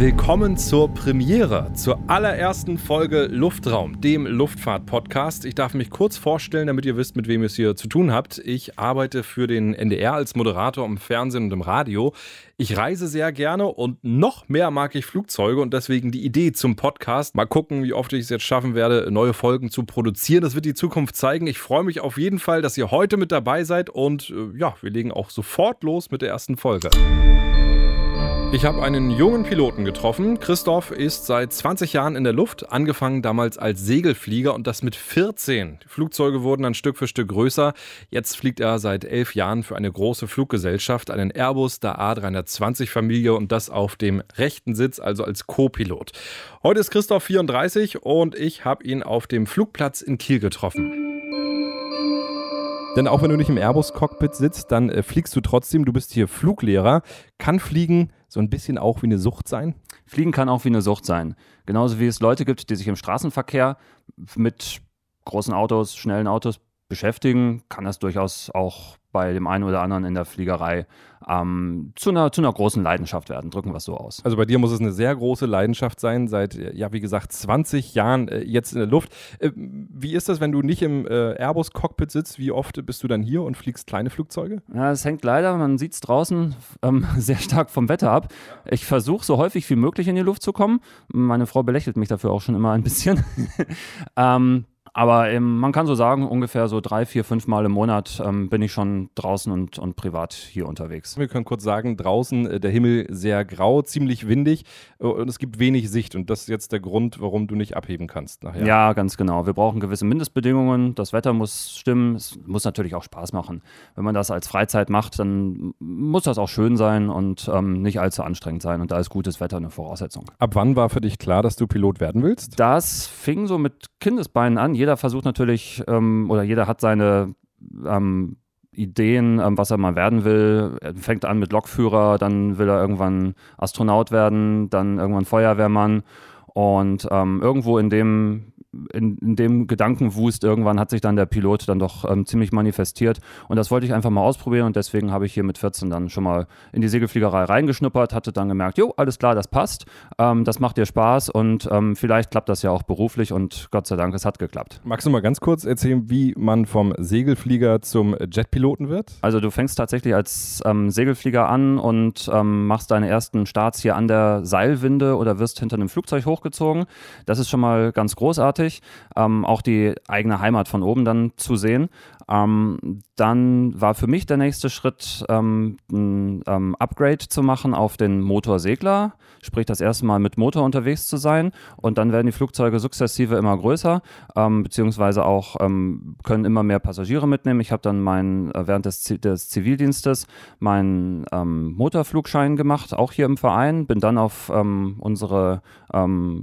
Willkommen zur Premiere, zur allerersten Folge Luftraum, dem Luftfahrt-Podcast. Ich darf mich kurz vorstellen, damit ihr wisst, mit wem ihr es hier zu tun habt. Ich arbeite für den NDR als Moderator im Fernsehen und im Radio. Ich reise sehr gerne und noch mehr mag ich Flugzeuge und deswegen die Idee zum Podcast. Mal gucken, wie oft ich es jetzt schaffen werde, neue Folgen zu produzieren. Das wird die Zukunft zeigen. Ich freue mich auf jeden Fall, dass ihr heute mit dabei seid und äh, ja, wir legen auch sofort los mit der ersten Folge. Ich habe einen jungen Piloten getroffen. Christoph ist seit 20 Jahren in der Luft, angefangen damals als Segelflieger und das mit 14. Die Flugzeuge wurden dann Stück für Stück größer. Jetzt fliegt er seit elf Jahren für eine große Fluggesellschaft, einen Airbus der A320-Familie und das auf dem rechten Sitz, also als Co-Pilot. Heute ist Christoph 34 und ich habe ihn auf dem Flugplatz in Kiel getroffen. Denn auch wenn du nicht im Airbus-Cockpit sitzt, dann äh, fliegst du trotzdem. Du bist hier Fluglehrer. Kann Fliegen so ein bisschen auch wie eine Sucht sein? Fliegen kann auch wie eine Sucht sein. Genauso wie es Leute gibt, die sich im Straßenverkehr mit großen Autos, schnellen Autos beschäftigen, kann das durchaus auch bei dem einen oder anderen in der Fliegerei ähm, zu, einer, zu einer großen Leidenschaft werden. Drücken wir es so aus. Also bei dir muss es eine sehr große Leidenschaft sein, seit, ja, wie gesagt, 20 Jahren äh, jetzt in der Luft. Äh, wie ist das, wenn du nicht im äh, Airbus-Cockpit sitzt? Wie oft bist du dann hier und fliegst kleine Flugzeuge? Ja, es hängt leider, man sieht es draußen, ähm, sehr stark vom Wetter ab. Ich versuche so häufig wie möglich in die Luft zu kommen. Meine Frau belächelt mich dafür auch schon immer ein bisschen. ähm, aber ähm, man kann so sagen, ungefähr so drei, vier, fünf Mal im Monat ähm, bin ich schon draußen und, und privat hier unterwegs. Wir können kurz sagen, draußen äh, der Himmel sehr grau, ziemlich windig äh, und es gibt wenig Sicht. Und das ist jetzt der Grund, warum du nicht abheben kannst nachher. Ja, ganz genau. Wir brauchen gewisse Mindestbedingungen. Das Wetter muss stimmen. Es muss natürlich auch Spaß machen. Wenn man das als Freizeit macht, dann muss das auch schön sein und ähm, nicht allzu anstrengend sein. Und da ist gutes Wetter eine Voraussetzung. Ab wann war für dich klar, dass du Pilot werden willst? Das fing so mit Kindesbeinen an jeder versucht natürlich ähm, oder jeder hat seine ähm, Ideen, ähm, was er mal werden will. Er fängt an mit Lokführer, dann will er irgendwann Astronaut werden, dann irgendwann Feuerwehrmann. Und ähm, irgendwo in dem in, in, dem Gedankenwust irgendwann hat sich dann der Pilot dann doch ähm, ziemlich manifestiert. Und das wollte ich einfach mal ausprobieren und deswegen habe ich hier mit 14 dann schon mal in die Segelfliegerei reingeschnuppert, hatte dann gemerkt, jo, alles klar, das passt, ähm, das macht dir Spaß und ähm, vielleicht klappt das ja auch beruflich und Gott sei Dank, es hat geklappt. Magst du mal ganz kurz erzählen, wie man vom Segelflieger zum Jetpiloten wird? Also du fängst tatsächlich als ähm, Segelflieger an und ähm, machst deine ersten Starts hier an der Seilwinde oder wirst hinter einem Flugzeug hochgezogen. Das ist schon mal ganz großartig großartig, ähm, auch die eigene Heimat von oben dann zu sehen. Ähm, dann war für mich der nächste Schritt, ähm, ein ähm, Upgrade zu machen auf den Motorsegler, sprich das erste Mal mit Motor unterwegs zu sein. Und dann werden die Flugzeuge sukzessive immer größer, ähm, beziehungsweise auch ähm, können immer mehr Passagiere mitnehmen. Ich habe dann mein, äh, während des, des, Zivildienstes meinen Motorflugschein gemacht, auch hier im Verein. Bin dann auf unsere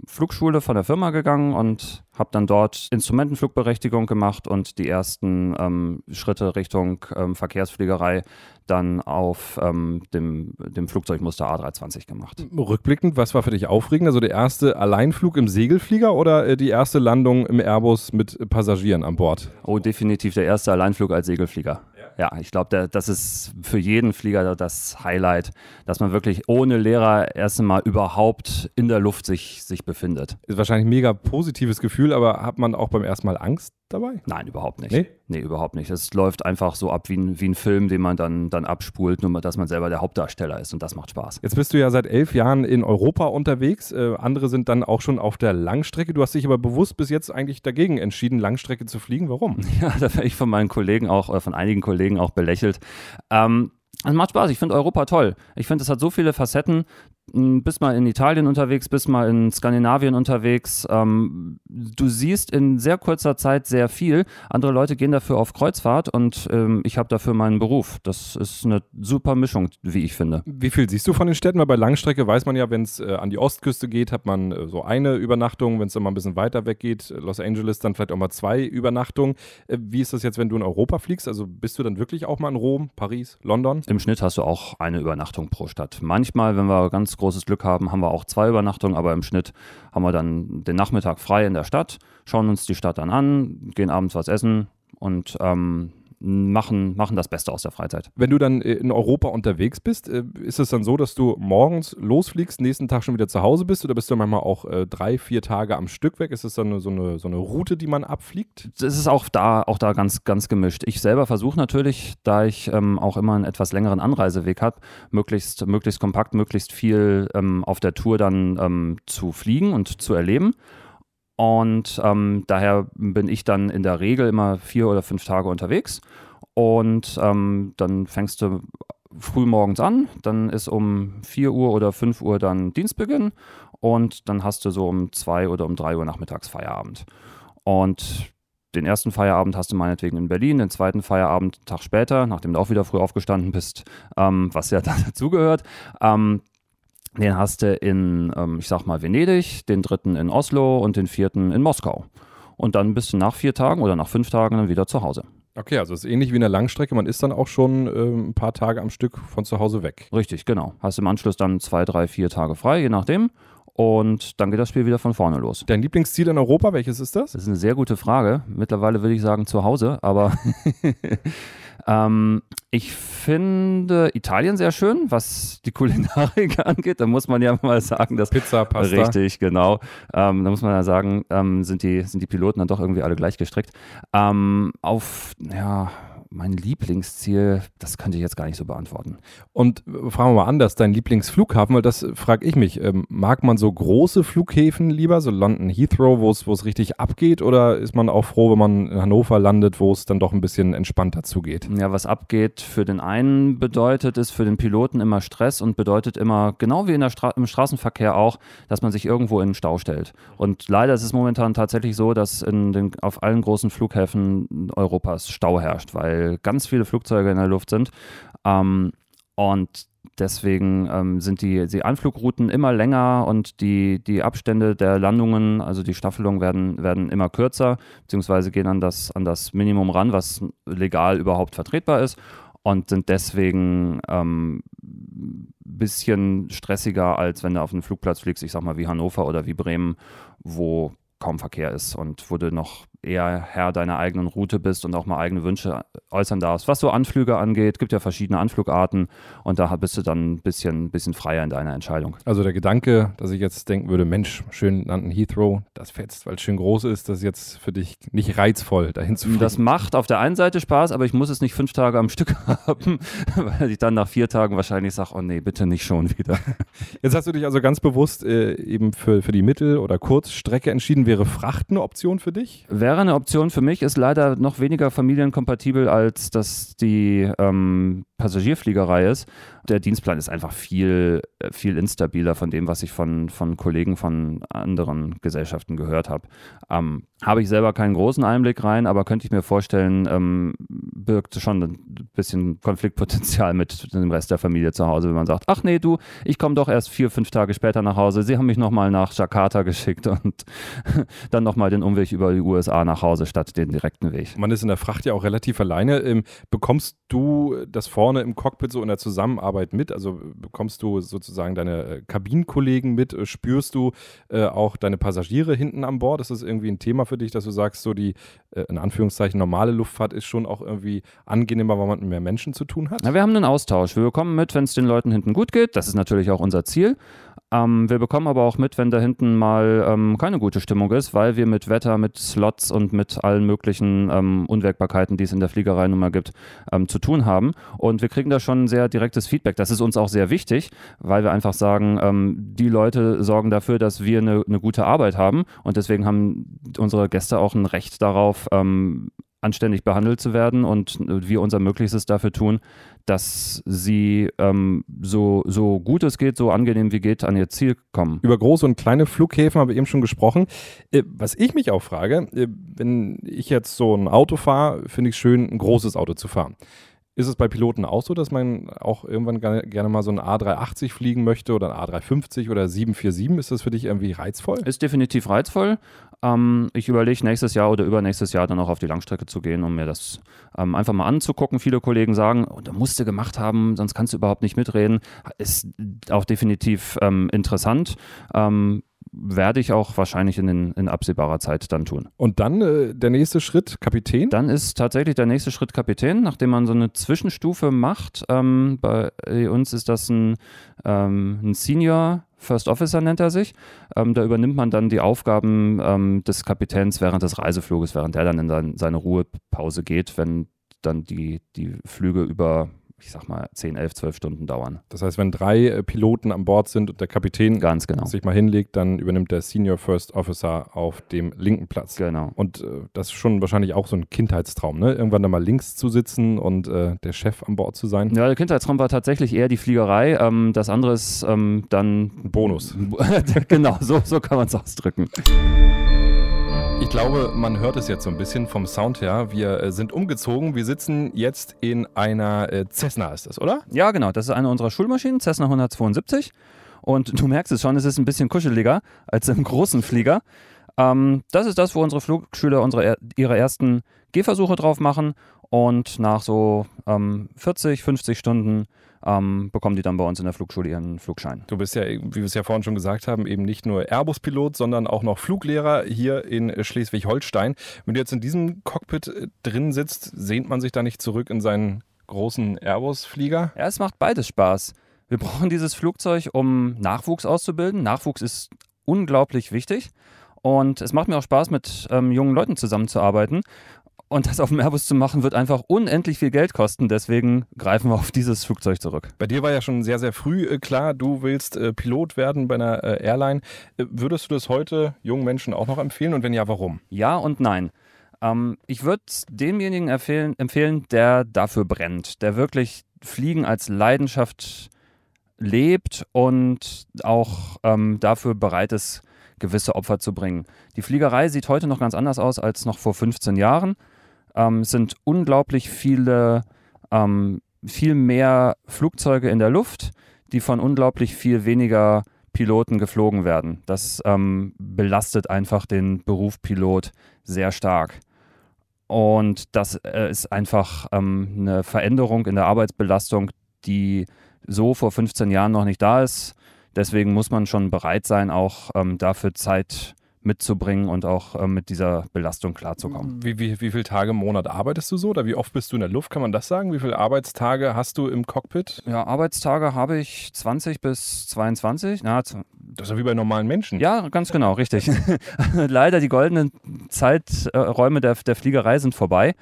Flugschule von der Firma gegangen und habe dann dort Instrumentenflugberechtigung gemacht und die ersten ähm, Schritte Richtung ähm, Verkehrsfliegerei dann auf ähm, dem, dem Flugzeugmuster A320 gemacht. Rückblickend, was war für dich aufregend? Also der erste Alleinflug im Segelflieger oder äh, die erste Landung im Airbus mit Passagieren an Bord? Oh, definitiv der erste Alleinflug als Segelflieger ja, ich glaube, das ist für jeden Flieger das Highlight, dass man wirklich ohne Lehrer erst einmal überhaupt in der Luft sich, sich befindet. Ist wahrscheinlich ein mega positives Gefühl, aber hat man auch beim ersten Mal Angst dabei? Nein, überhaupt nicht. Nee? Nee, überhaupt nicht. Es läuft einfach so ab wie ein, wie ein Film, den man dann, dann abspult, nur dass man selber der Hauptdarsteller ist und das macht Spaß. Jetzt bist du ja seit elf Jahren in Europa unterwegs. Äh, andere sind dann auch schon auf der Langstrecke. Du hast dich aber bewusst bis jetzt eigentlich dagegen entschieden, Langstrecke zu fliegen. Warum? Ja, da werde ich von meinen Kollegen auch, äh, von einigen Kollegen auch belächelt. Ähm, es macht Spaß. Ich finde Europa toll. Ich finde, es hat so viele Facetten. Bist mal in Italien unterwegs, bist mal in Skandinavien unterwegs. Ähm, du siehst in sehr kurzer Zeit sehr viel. Andere Leute gehen dafür auf Kreuzfahrt und ähm, ich habe dafür meinen Beruf. Das ist eine super Mischung, wie ich finde. Wie viel siehst du von den Städten? Weil bei Langstrecke weiß man ja, wenn es äh, an die Ostküste geht, hat man äh, so eine Übernachtung. Wenn es dann mal ein bisschen weiter weg geht, äh, Los Angeles, dann vielleicht auch mal zwei Übernachtungen. Äh, wie ist das jetzt, wenn du in Europa fliegst? Also bist du dann wirklich auch mal in Rom, Paris, London? Im Schnitt hast du auch eine Übernachtung pro Stadt. Manchmal, wenn wir ganz ganz großes Glück haben, haben wir auch zwei Übernachtungen, aber im Schnitt haben wir dann den Nachmittag frei in der Stadt, schauen uns die Stadt dann an, gehen abends was essen und ähm, machen, machen das Beste aus der Freizeit. Wenn du dann in Europa unterwegs bist, äh, ist es dann so, dass du morgens losfliegst, nächsten Tag schon wieder zu Hause bist oder bist du manchmal auch äh, drei, vier Tage am Stück weg? Ist es dann so eine, so eine Route, die man abfliegt? Es ist auch da, auch da ganz, ganz gemischt. Ich selber versuche natürlich, da ich ähm, auch immer einen etwas längeren Anreiseweg habe, möglichst, möglichst kompakt, möglichst viel ähm, auf der Tour dann ähm, zu fliegen und zu erleben. Und ähm, daher bin ich dann in der Regel immer vier oder fünf Tage unterwegs. Und ähm, dann fängst du früh morgens an, dann ist um 4 Uhr oder 5 Uhr dann Dienstbeginn und dann hast du so um 2 oder um 3 Uhr nachmittags Feierabend. Und den ersten Feierabend hast du meinetwegen in Berlin, den zweiten Feierabend einen Tag später, nachdem du auch wieder früh aufgestanden bist, ähm, was ja dazugehört. Ähm, den hast du in, ähm, ich sag mal, Venedig, den dritten in Oslo und den vierten in Moskau. Und dann bist du nach vier Tagen oder nach fünf Tagen dann wieder zu Hause. Okay, also es ist ähnlich wie in der Langstrecke. Man ist dann auch schon äh, ein paar Tage am Stück von zu Hause weg. Richtig, genau. Hast im Anschluss dann zwei, drei, vier Tage frei, je nachdem. Und dann geht das Spiel wieder von vorne los. Dein Lieblingsziel in Europa, welches ist das? Das ist eine sehr gute Frage. Mittlerweile würde ich sagen zu Hause, aber ähm, ich finde Italien sehr schön, was die Kulinarik angeht. Da muss man ja mal sagen, dass. Pizza, Pasta. Richtig, genau. Ähm, da muss man ja sagen, ähm, sind, die, sind die Piloten dann doch irgendwie alle gleich gestrickt. Ähm, auf, ja, mein Lieblingsziel, das könnte ich jetzt gar nicht so beantworten. Und äh, fragen wir mal anders, dein Lieblingsflughafen, weil das frage ich mich. Ähm, mag man so große Flughäfen lieber, so London Heathrow, wo es richtig abgeht, oder ist man auch froh, wenn man in Hannover landet, wo es dann doch ein bisschen entspannter zugeht? Ja, was abgeht für den einen bedeutet, ist für den Piloten immer Stress und bedeutet immer, genau wie in der Stra im Straßenverkehr auch, dass man sich irgendwo in den Stau stellt. Und leider ist es momentan tatsächlich so, dass in den, auf allen großen Flughäfen Europas Stau herrscht, weil weil ganz viele Flugzeuge in der Luft sind. Ähm, und deswegen ähm, sind die, die Anflugrouten immer länger und die, die Abstände der Landungen, also die Staffelungen werden, werden immer kürzer, beziehungsweise gehen an das, an das Minimum ran, was legal überhaupt vertretbar ist und sind deswegen ein ähm, bisschen stressiger, als wenn du auf einen Flugplatz fliegst, ich sag mal wie Hannover oder wie Bremen, wo kaum Verkehr ist und wo du noch eher Herr deiner eigenen Route bist und auch mal eigene Wünsche äußern darfst. Was so Anflüge angeht, gibt ja verschiedene Anflugarten und da bist du dann ein bisschen, bisschen freier in deiner Entscheidung. Also der Gedanke, dass ich jetzt denken würde, Mensch, schön nannten Heathrow, das fetzt, weil es schön groß ist, das ist jetzt für dich nicht reizvoll, dahin zu fliegen. Das macht auf der einen Seite Spaß, aber ich muss es nicht fünf Tage am Stück haben, weil ich dann nach vier Tagen wahrscheinlich sage, oh nee, bitte nicht schon wieder. Jetzt hast du dich also ganz bewusst äh, eben für, für die Mittel- oder Kurzstrecke entschieden. Wäre Fracht eine Option für dich? Wäre wäre eine Option für mich, ist leider noch weniger familienkompatibel, als dass die ähm, Passagierfliegerei ist. Der Dienstplan ist einfach viel, äh, viel instabiler von dem, was ich von, von Kollegen von anderen Gesellschaften gehört habe. Ähm, habe ich selber keinen großen Einblick rein, aber könnte ich mir vorstellen, ähm, birgt schon ein bisschen Konfliktpotenzial mit dem Rest der Familie zu Hause, wenn man sagt, ach nee, du, ich komme doch erst vier, fünf Tage später nach Hause. Sie haben mich nochmal nach Jakarta geschickt und dann nochmal den Umweg über die USA nach Hause statt den direkten Weg. Man ist in der Fracht ja auch relativ alleine. Ähm, bekommst du das vorne im Cockpit so in der Zusammenarbeit mit? Also bekommst du sozusagen deine äh, Kabinenkollegen mit? Äh, spürst du äh, auch deine Passagiere hinten an Bord? Ist das irgendwie ein Thema für dich, dass du sagst, so die äh, in Anführungszeichen normale Luftfahrt ist schon auch irgendwie angenehmer, weil man mit mehr Menschen zu tun hat? Na, wir haben einen Austausch. Wir bekommen mit, wenn es den Leuten hinten gut geht. Das ist natürlich auch unser Ziel. Ähm, wir bekommen aber auch mit, wenn da hinten mal ähm, keine gute Stimmung ist, weil wir mit Wetter, mit Slots und mit allen möglichen ähm, Unwägbarkeiten, die es in der Fliegerei nun mal gibt, ähm, zu tun haben. Und wir kriegen da schon sehr direktes Feedback. Das ist uns auch sehr wichtig, weil wir einfach sagen, ähm, die Leute sorgen dafür, dass wir eine, eine gute Arbeit haben. Und deswegen haben unsere Gäste auch ein Recht darauf, ähm, anständig behandelt zu werden und wir unser Möglichstes dafür tun, dass sie ähm, so, so gut es geht, so angenehm wie geht, an ihr Ziel kommen. Über große und kleine Flughäfen haben wir eben schon gesprochen. Äh, was ich mich auch frage, äh, wenn ich jetzt so ein Auto fahre, finde ich es schön, ein großes Auto zu fahren. Ist es bei Piloten auch so, dass man auch irgendwann gerne mal so ein A380 fliegen möchte oder ein A350 oder 747? Ist das für dich irgendwie reizvoll? Ist definitiv reizvoll. Ähm, ich überlege nächstes Jahr oder übernächstes Jahr dann auch auf die Langstrecke zu gehen, um mir das ähm, einfach mal anzugucken. Viele Kollegen sagen, oh, da musst du gemacht haben, sonst kannst du überhaupt nicht mitreden. Ist auch definitiv ähm, interessant. Ähm, werde ich auch wahrscheinlich in, den, in absehbarer Zeit dann tun. Und dann äh, der nächste Schritt, Kapitän? Dann ist tatsächlich der nächste Schritt Kapitän, nachdem man so eine Zwischenstufe macht. Ähm, bei uns ist das ein, ähm, ein Senior First Officer nennt er sich. Ähm, da übernimmt man dann die Aufgaben ähm, des Kapitäns während des Reisefluges, während er dann in sein, seine Ruhepause geht, wenn dann die, die Flüge über ich sag mal, 10, 11, 12 Stunden dauern. Das heißt, wenn drei äh, Piloten an Bord sind und der Kapitän Ganz genau. sich mal hinlegt, dann übernimmt der Senior First Officer auf dem linken Platz. Genau. Und äh, das ist schon wahrscheinlich auch so ein Kindheitstraum, ne? Irgendwann da mal links zu sitzen und äh, der Chef an Bord zu sein. Ja, der Kindheitstraum war tatsächlich eher die Fliegerei. Ähm, das andere ist ähm, dann. Bonus. genau, so, so kann man es ausdrücken. Ich glaube, man hört es jetzt so ein bisschen vom Sound her. Wir äh, sind umgezogen. Wir sitzen jetzt in einer äh, Cessna, ist das, oder? Ja, genau. Das ist eine unserer Schulmaschinen, Cessna 172. Und du merkst es schon, es ist ein bisschen kuscheliger als im großen Flieger. Ähm, das ist das, wo unsere Flugschüler unsere, ihre ersten Gehversuche drauf machen. Und nach so ähm, 40, 50 Stunden ähm, bekommen die dann bei uns in der Flugschule ihren Flugschein. Du bist ja, wie wir es ja vorhin schon gesagt haben, eben nicht nur Airbus-Pilot, sondern auch noch Fluglehrer hier in Schleswig-Holstein. Wenn du jetzt in diesem Cockpit äh, drin sitzt, sehnt man sich da nicht zurück in seinen großen Airbus-Flieger? Ja, es macht beides Spaß. Wir brauchen dieses Flugzeug, um Nachwuchs auszubilden. Nachwuchs ist unglaublich wichtig. Und es macht mir auch Spaß, mit ähm, jungen Leuten zusammenzuarbeiten. Und das auf dem Airbus zu machen, wird einfach unendlich viel Geld kosten. Deswegen greifen wir auf dieses Flugzeug zurück. Bei dir war ja schon sehr, sehr früh äh, klar, du willst äh, Pilot werden bei einer äh, Airline. Würdest du das heute jungen Menschen auch noch empfehlen? Und wenn ja, warum? Ja und nein. Ähm, ich würde es demjenigen empfehlen, empfehlen, der dafür brennt, der wirklich Fliegen als Leidenschaft lebt und auch ähm, dafür bereit ist, gewisse Opfer zu bringen. Die Fliegerei sieht heute noch ganz anders aus als noch vor 15 Jahren ähm, sind unglaublich viele, ähm, viel mehr Flugzeuge in der Luft, die von unglaublich viel weniger Piloten geflogen werden. Das ähm, belastet einfach den Beruf Pilot sehr stark. Und das äh, ist einfach ähm, eine Veränderung in der Arbeitsbelastung, die so vor 15 Jahren noch nicht da ist. Deswegen muss man schon bereit sein, auch ähm, dafür Zeit zu mitzubringen und auch äh, mit dieser Belastung klarzukommen. Wie, wie, wie viele Tage im Monat arbeitest du so oder wie oft bist du in der Luft? Kann man das sagen? Wie viele Arbeitstage hast du im Cockpit? Ja, Arbeitstage habe ich 20 bis 22. Na, das ist ja wie bei normalen Menschen. Ja, ganz genau, richtig. Leider die goldenen Zeiträume der, der Fliegerei sind vorbei,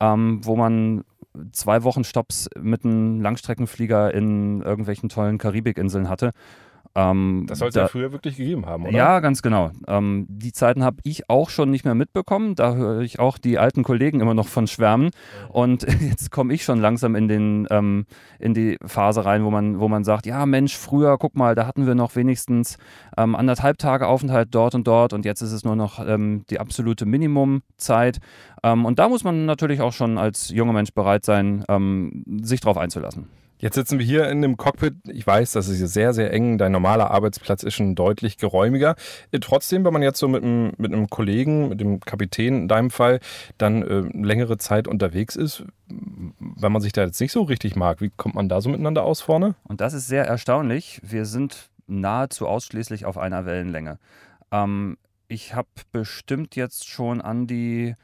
ähm, wo man zwei Wochen Stops mit einem Langstreckenflieger in irgendwelchen tollen Karibikinseln hatte ähm, das soll es da, ja früher wirklich gegeben haben, oder? Ja, ganz genau. Ähm, die Zeiten habe ich auch schon nicht mehr mitbekommen. Da höre ich auch die alten Kollegen immer noch von schwärmen. Und jetzt komme ich schon langsam in, den, ähm, in die Phase rein, wo man, wo man sagt, ja Mensch, früher, guck mal, da hatten wir noch wenigstens ähm, anderthalb Tage Aufenthalt dort und dort und jetzt ist es nur noch ähm, die absolute Minimumzeit. Ähm, und da muss man natürlich auch schon als junger Mensch bereit sein, sich darauf einzulassen. Jetzt sitzen wir hier in einem Cockpit. Ich weiß, das ist hier sehr, sehr eng. Dein normaler Arbeitsplatz ist schon deutlich geräumiger. Äh, trotzdem, wenn man jetzt so mit einem, mit einem Kollegen, mit dem Kapitän in deinem Fall, dann äh, längere Zeit unterwegs ist, wenn man sich da jetzt nicht so richtig mag, wie kommt man da so miteinander aus vorne? Und das ist sehr erstaunlich. Wir sind nahezu ausschließlich auf einer Wellenlänge. Ähm, ich habe bestimmt jetzt schon an die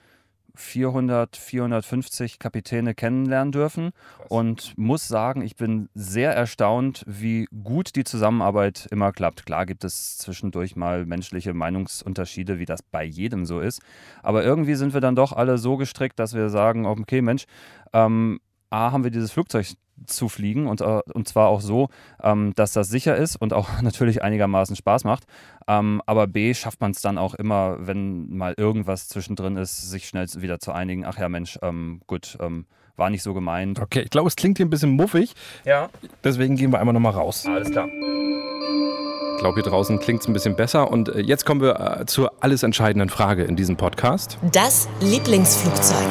400, 450 Kapitäne kennenlernen dürfen und muss sagen, ich bin sehr erstaunt, wie gut die Zusammenarbeit immer klappt. Klar gibt es zwischendurch mal menschliche Meinungsunterschiede, wie das bei jedem so ist, aber irgendwie sind wir dann doch alle so gestrickt, dass wir sagen, okay Mensch, ähm, A, haben wir dieses Flugzeug zu fliegen und, äh, und zwar auch so, ähm, dass das sicher ist und auch natürlich einigermaßen Spaß macht. Ähm, aber B, schafft man es dann auch immer, wenn mal irgendwas zwischendrin ist, sich schnell wieder zu einigen. Ach ja, Mensch, ähm, gut, ähm, war nicht so gemeint. Okay, ich glaube, es klingt hier ein bisschen muffig. Ja. Deswegen gehen wir einmal nochmal raus. Alles klar. Ich glaube, hier draußen klingt es ein bisschen besser. Und äh, jetzt kommen wir äh, zur alles entscheidenden Frage in diesem Podcast. Das Lieblingsflugzeug.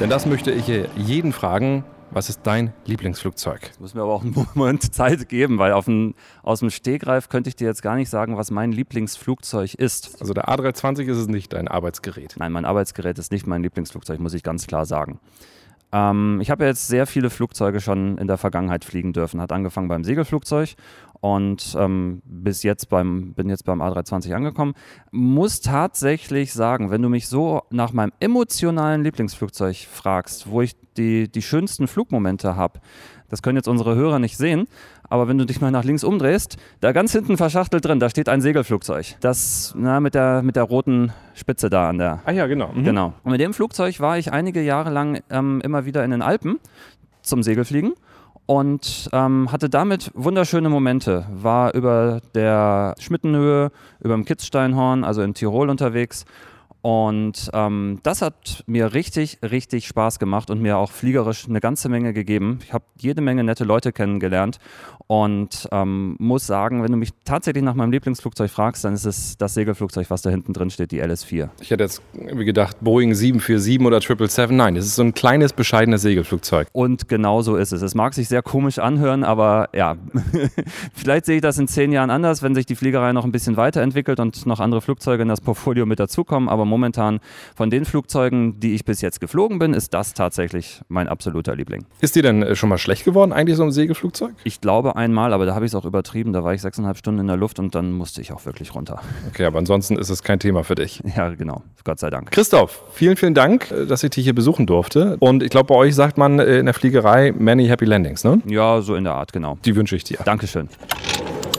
Denn das möchte ich jeden fragen was ist dein Lieblingsflugzeug? Das muss mir aber auch einen Moment Zeit geben, weil auf ein, aus dem Stegreif könnte ich dir jetzt gar nicht sagen, was mein Lieblingsflugzeug ist. Also der A320 ist es nicht dein Arbeitsgerät. Nein, mein Arbeitsgerät ist nicht mein Lieblingsflugzeug, muss ich ganz klar sagen. Ähm, ich habe jetzt sehr viele Flugzeuge schon in der Vergangenheit fliegen dürfen. Hat angefangen beim Segelflugzeug und ähm, bis jetzt beim, bin jetzt beim A320 angekommen. Muss tatsächlich sagen, wenn du mich so nach meinem emotionalen Lieblingsflugzeug fragst, wo ich die, die schönsten Flugmomente habe, das können jetzt unsere Hörer nicht sehen, aber wenn du dich mal nach links umdrehst, da ganz hinten verschachtelt drin, da steht ein Segelflugzeug. Das na, mit, der, mit der roten Spitze da an der. Ah ja, genau. Mhm. Genau. Und mit dem Flugzeug war ich einige Jahre lang ähm, immer wieder in den Alpen zum Segelfliegen und ähm, hatte damit wunderschöne Momente. War über der Schmittenhöhe, über dem Kitzsteinhorn, also in Tirol unterwegs und ähm, das hat mir richtig, richtig Spaß gemacht und mir auch fliegerisch eine ganze Menge gegeben. Ich habe jede Menge nette Leute kennengelernt und ähm, muss sagen, wenn du mich tatsächlich nach meinem Lieblingsflugzeug fragst, dann ist es das Segelflugzeug, was da hinten drin steht, die LS4. Ich hätte jetzt irgendwie gedacht, Boeing 747 oder 777. Nein, es ist so ein kleines, bescheidenes Segelflugzeug. Und genau so ist es. Es mag sich sehr komisch anhören, aber ja, vielleicht sehe ich das in zehn Jahren anders, wenn sich die Fliegerei noch ein bisschen weiterentwickelt und noch andere Flugzeuge in das Portfolio mit dazukommen. Aber momentan von den Flugzeugen, die ich bis jetzt geflogen bin, ist das tatsächlich mein absoluter Liebling. Ist dir denn äh, schon mal schlecht geworden, eigentlich so ein Segelflugzeug? Ich glaube einmal, aber da habe ich es auch übertrieben. Da war ich sechseinhalb Stunden in der Luft und dann musste ich auch wirklich runter. Okay, aber ansonsten ist es kein Thema für dich. Ja, genau. Gott sei Dank. Christoph, vielen, vielen Dank, äh, dass ich dich hier besuchen durfte. Und ich glaube, bei euch sagt man äh, in der Fliegerei many happy landings, ne? Ja, so in der Art, genau. Die wünsche ich dir. Dankeschön.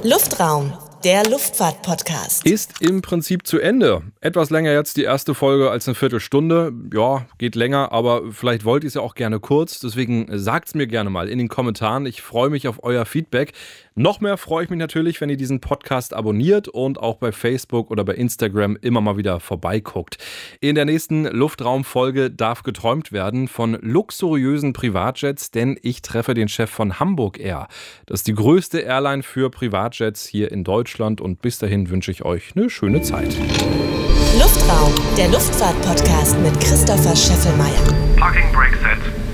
Luftraum, der Luftfahrt-Podcast. Ist im Prinzip zu Ende. Etwas länger jetzt die erste Folge als eine Viertelstunde. Ja, geht länger, aber vielleicht wollt ihr es ja auch gerne kurz. Deswegen sagt es mir gerne mal in den Kommentaren. Ich freue mich auf euer Feedback. Noch mehr freue ich mich natürlich, wenn ihr diesen Podcast abonniert und auch bei Facebook oder bei Instagram immer mal wieder vorbeiguckt. In der nächsten Luftraumfolge darf geträumt werden von luxuriösen Privatjets, denn ich treffe den Chef von Hamburg Air. Das ist die größte Airline für Privatjets hier in Deutschland und bis dahin wünsche ich euch eine schöne Zeit. Luftraum, der Luftfahrt-Podcast mit Christopher Scheffelmeier. Parking brake set.